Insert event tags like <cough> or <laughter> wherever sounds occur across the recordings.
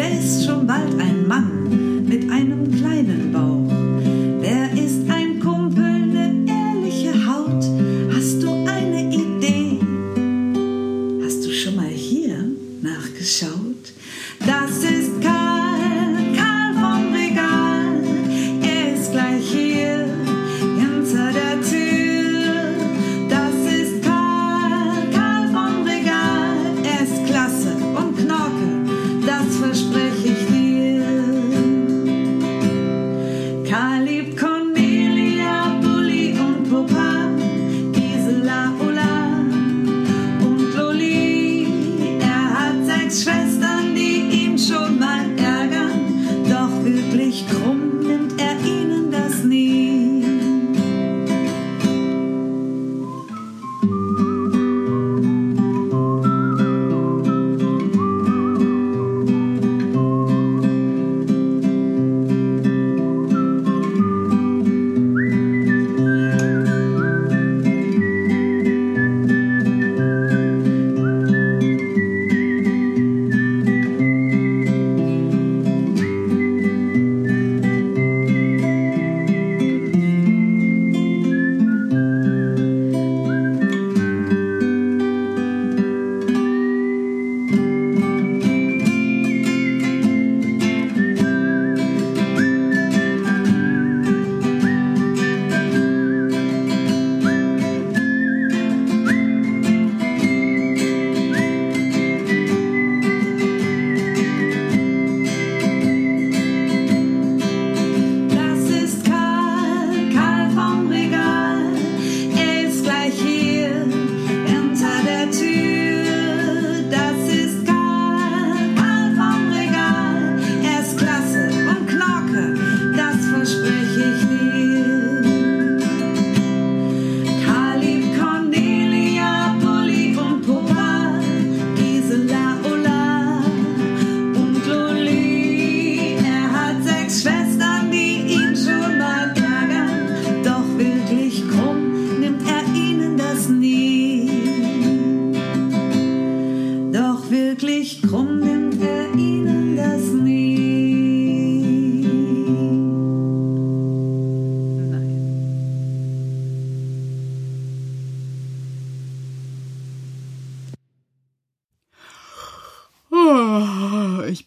Wer ist schon bald ein Mann mit einem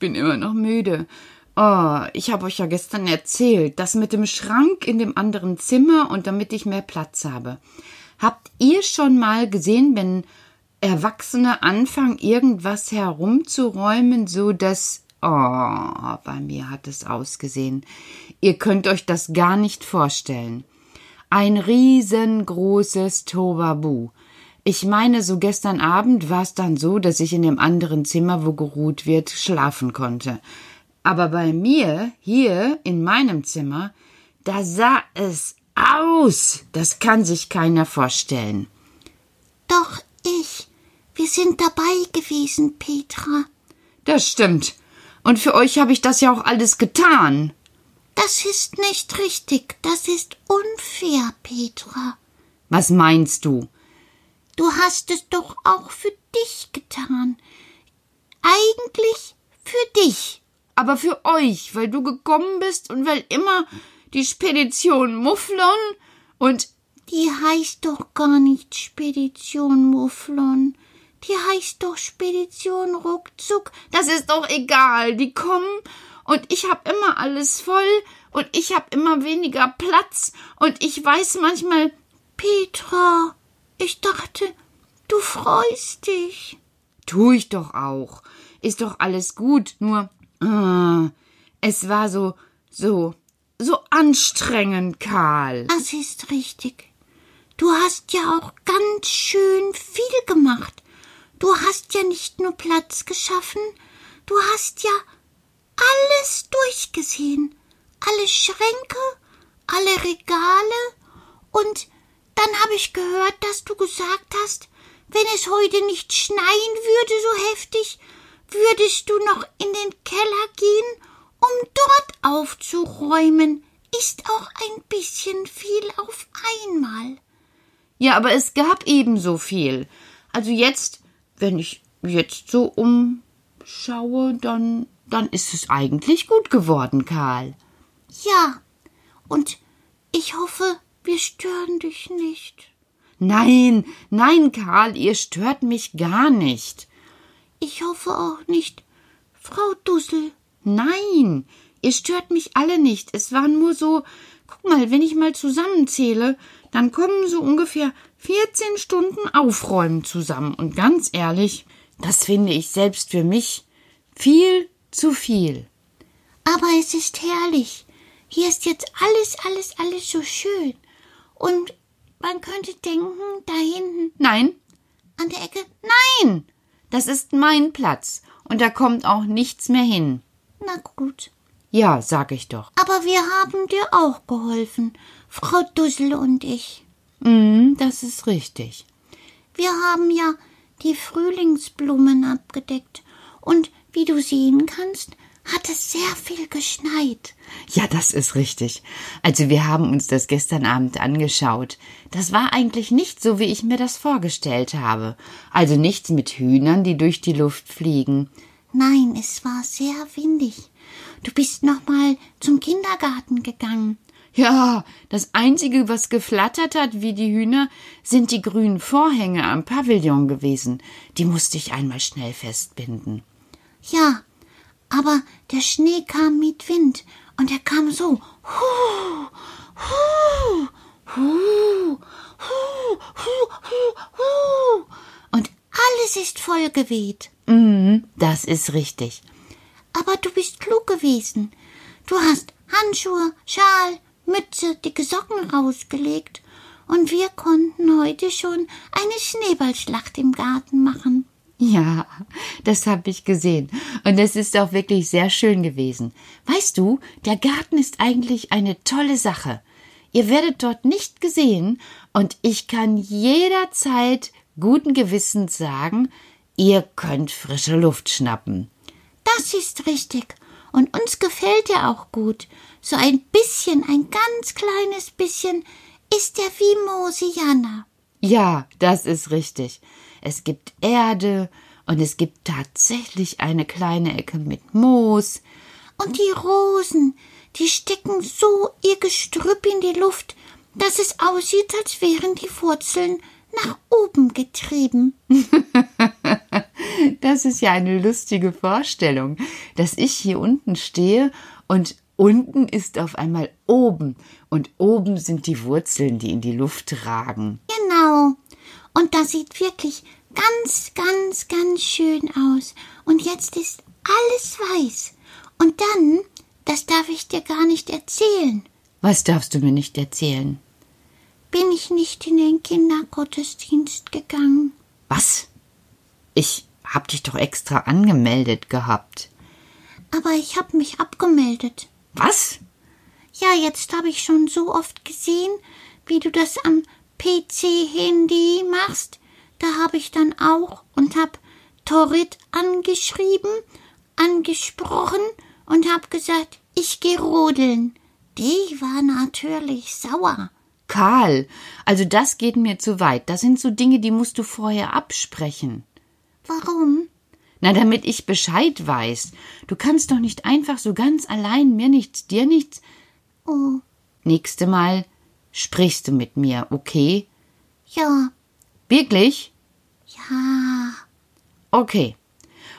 bin immer noch müde. Oh, ich habe euch ja gestern erzählt, das mit dem Schrank in dem anderen Zimmer und damit ich mehr Platz habe. Habt ihr schon mal gesehen, wenn Erwachsene anfangen, irgendwas herumzuräumen, so dass Oh, bei mir hat es ausgesehen. Ihr könnt euch das gar nicht vorstellen. Ein riesengroßes Tobabu. Ich meine, so gestern Abend war es dann so, dass ich in dem anderen Zimmer, wo geruht wird, schlafen konnte. Aber bei mir, hier in meinem Zimmer, da sah es aus. Das kann sich keiner vorstellen. Doch ich. Wir sind dabei gewesen, Petra. Das stimmt. Und für euch habe ich das ja auch alles getan. Das ist nicht richtig. Das ist unfair, Petra. Was meinst du? Du hast es doch auch für dich getan. Eigentlich für dich. Aber für euch, weil du gekommen bist und weil immer die Spedition Mufflon und die heißt doch gar nicht Spedition Mufflon. Die heißt doch Spedition Ruckzuck. Das ist doch egal. Die kommen und ich hab immer alles voll und ich hab immer weniger Platz und ich weiß manchmal. Petra, ich dachte, du freust dich. Tu ich doch auch. Ist doch alles gut, nur äh, es war so, so, so anstrengend, Karl. Das ist richtig. Du hast ja auch ganz schön viel gemacht. Du hast ja nicht nur Platz geschaffen, du hast ja alles durchgesehen. Alle Schränke, alle Regale und dann habe ich gehört, dass du gesagt hast, wenn es heute nicht schneien würde so heftig, würdest du noch in den Keller gehen, um dort aufzuräumen. Ist auch ein bisschen viel auf einmal. Ja, aber es gab ebenso viel. Also jetzt, wenn ich jetzt so umschaue, dann, dann ist es eigentlich gut geworden, Karl. Ja, und ich hoffe, wir stören dich nicht. Nein, nein, Karl, ihr stört mich gar nicht. Ich hoffe auch nicht, Frau Dussel. Nein, ihr stört mich alle nicht. Es waren nur so, guck mal, wenn ich mal zusammenzähle, dann kommen so ungefähr 14 Stunden Aufräumen zusammen. Und ganz ehrlich, das finde ich selbst für mich viel zu viel. Aber es ist herrlich. Hier ist jetzt alles, alles, alles so schön. Und man könnte denken, da hinten. Nein. An der Ecke? Nein. Das ist mein Platz. Und da kommt auch nichts mehr hin. Na gut. Ja, sag ich doch. Aber wir haben dir auch geholfen. Frau Dussel und ich. Mm, das ist richtig. Wir haben ja die Frühlingsblumen abgedeckt und wie du sehen kannst, hat es sehr viel geschneit. Ja, das ist richtig. Also wir haben uns das gestern Abend angeschaut. Das war eigentlich nicht so, wie ich mir das vorgestellt habe. Also nichts mit Hühnern, die durch die Luft fliegen. Nein, es war sehr windig. Du bist noch mal zum Kindergarten gegangen. Ja, das Einzige, was geflattert hat wie die Hühner, sind die grünen Vorhänge am Pavillon gewesen. Die musste ich einmal schnell festbinden. Ja, aber der Schnee kam mit Wind und er kam so. Hu, hu, hu. Und alles ist voll geweht. Mhm, das ist richtig. Aber du bist klug gewesen. Du hast Handschuhe, Schal, Mütze, dicke Socken rausgelegt, und wir konnten heute schon eine Schneeballschlacht im Garten machen. Ja, das habe ich gesehen. Und es ist auch wirklich sehr schön gewesen. Weißt du, der Garten ist eigentlich eine tolle Sache. Ihr werdet dort nicht gesehen, und ich kann jederzeit guten Gewissens sagen, ihr könnt frische Luft schnappen. Das ist richtig. Und uns gefällt er auch gut. So ein bisschen, ein ganz kleines bisschen, ist er wie Mosiana. Ja, das ist richtig. Es gibt Erde und es gibt tatsächlich eine kleine Ecke mit Moos. Und die Rosen, die stecken so ihr Gestrüpp in die Luft, dass es aussieht, als wären die Wurzeln nach oben getrieben. <laughs> das ist ja eine lustige Vorstellung, dass ich hier unten stehe und unten ist auf einmal oben und oben sind die Wurzeln, die in die Luft ragen. Genau. Und das sieht wirklich ganz, ganz, ganz schön aus. Und jetzt ist alles weiß. Und dann, das darf ich dir gar nicht erzählen. Was darfst du mir nicht erzählen? Bin ich nicht in den Kindergottesdienst gegangen. Was? Ich hab dich doch extra angemeldet gehabt. aber ich habe mich abgemeldet. Was? Ja, jetzt habe ich schon so oft gesehen, wie du das am PC-Handy machst. Da habe ich dann auch und hab Torrit angeschrieben, angesprochen und hab gesagt, ich geh rodeln. Die war natürlich sauer. Karl, also das geht mir zu weit. Das sind so Dinge, die musst du vorher absprechen. Warum? Na, damit ich Bescheid weiß. Du kannst doch nicht einfach so ganz allein mir nichts, dir nichts. Oh, Nächste Mal sprichst du mit mir, okay? ja, Wirklich? ja. Okay.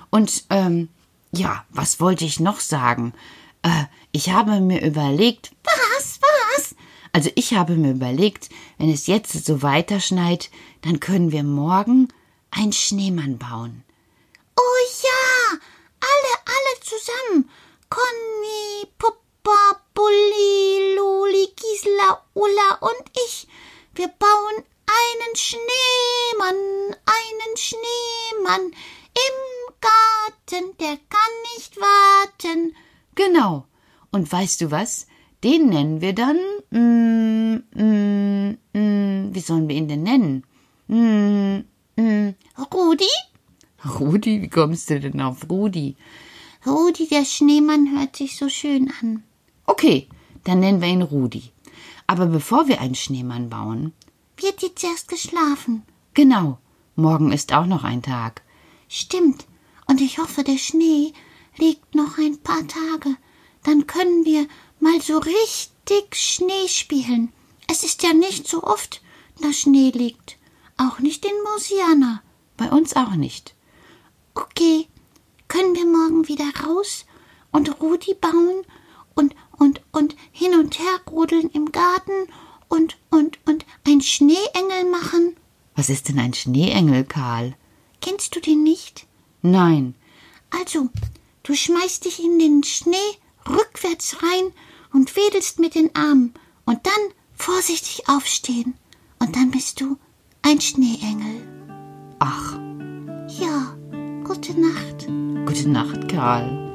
Und, ähm, ja, was wollte ich noch sagen? Äh, ich habe mir überlegt, Was, was? also ich habe mir überlegt, wenn es jetzt so weiterschneit, dann können wir morgen einen Schneemann bauen. Oh ja, alle, alle zusammen. Conny, Puppa, Bulli, Loli, Gisela, Ulla und ich. Wir bauen einen Schneemann, einen Schneemann im Garten, der kann nicht warten. Genau. Und weißt du was? Den nennen wir dann, mm, mm, mm, wie sollen wir ihn denn nennen? Mm, mm, Rudi? Rudi, wie kommst du denn auf Rudi? Rudi, der Schneemann hört sich so schön an. Okay, dann nennen wir ihn Rudi. Aber bevor wir einen Schneemann bauen, Wird jetzt erst geschlafen. genau, morgen ist auch noch ein Tag. Stimmt. Und ich hoffe, der Schnee liegt noch ein paar Tage. Dann können wir mal so richtig Schnee spielen. Es ist ja nicht so oft, dass Schnee liegt. Auch nicht in Mosiana. Bei uns auch nicht. Okay, können wir morgen wieder raus und Rudi bauen und, und, und hin und her rodeln im Garten und, und, und ein Schneeengel machen? Was ist denn ein Schneeengel, Karl? Kennst du den nicht? Nein. Also, du schmeißt dich in den Schnee rückwärts rein und wedelst mit den Armen und dann vorsichtig aufstehen. Und dann bist du ein Schneeengel. Ach, Ja, gute Nacht. gute Nacht, Karl.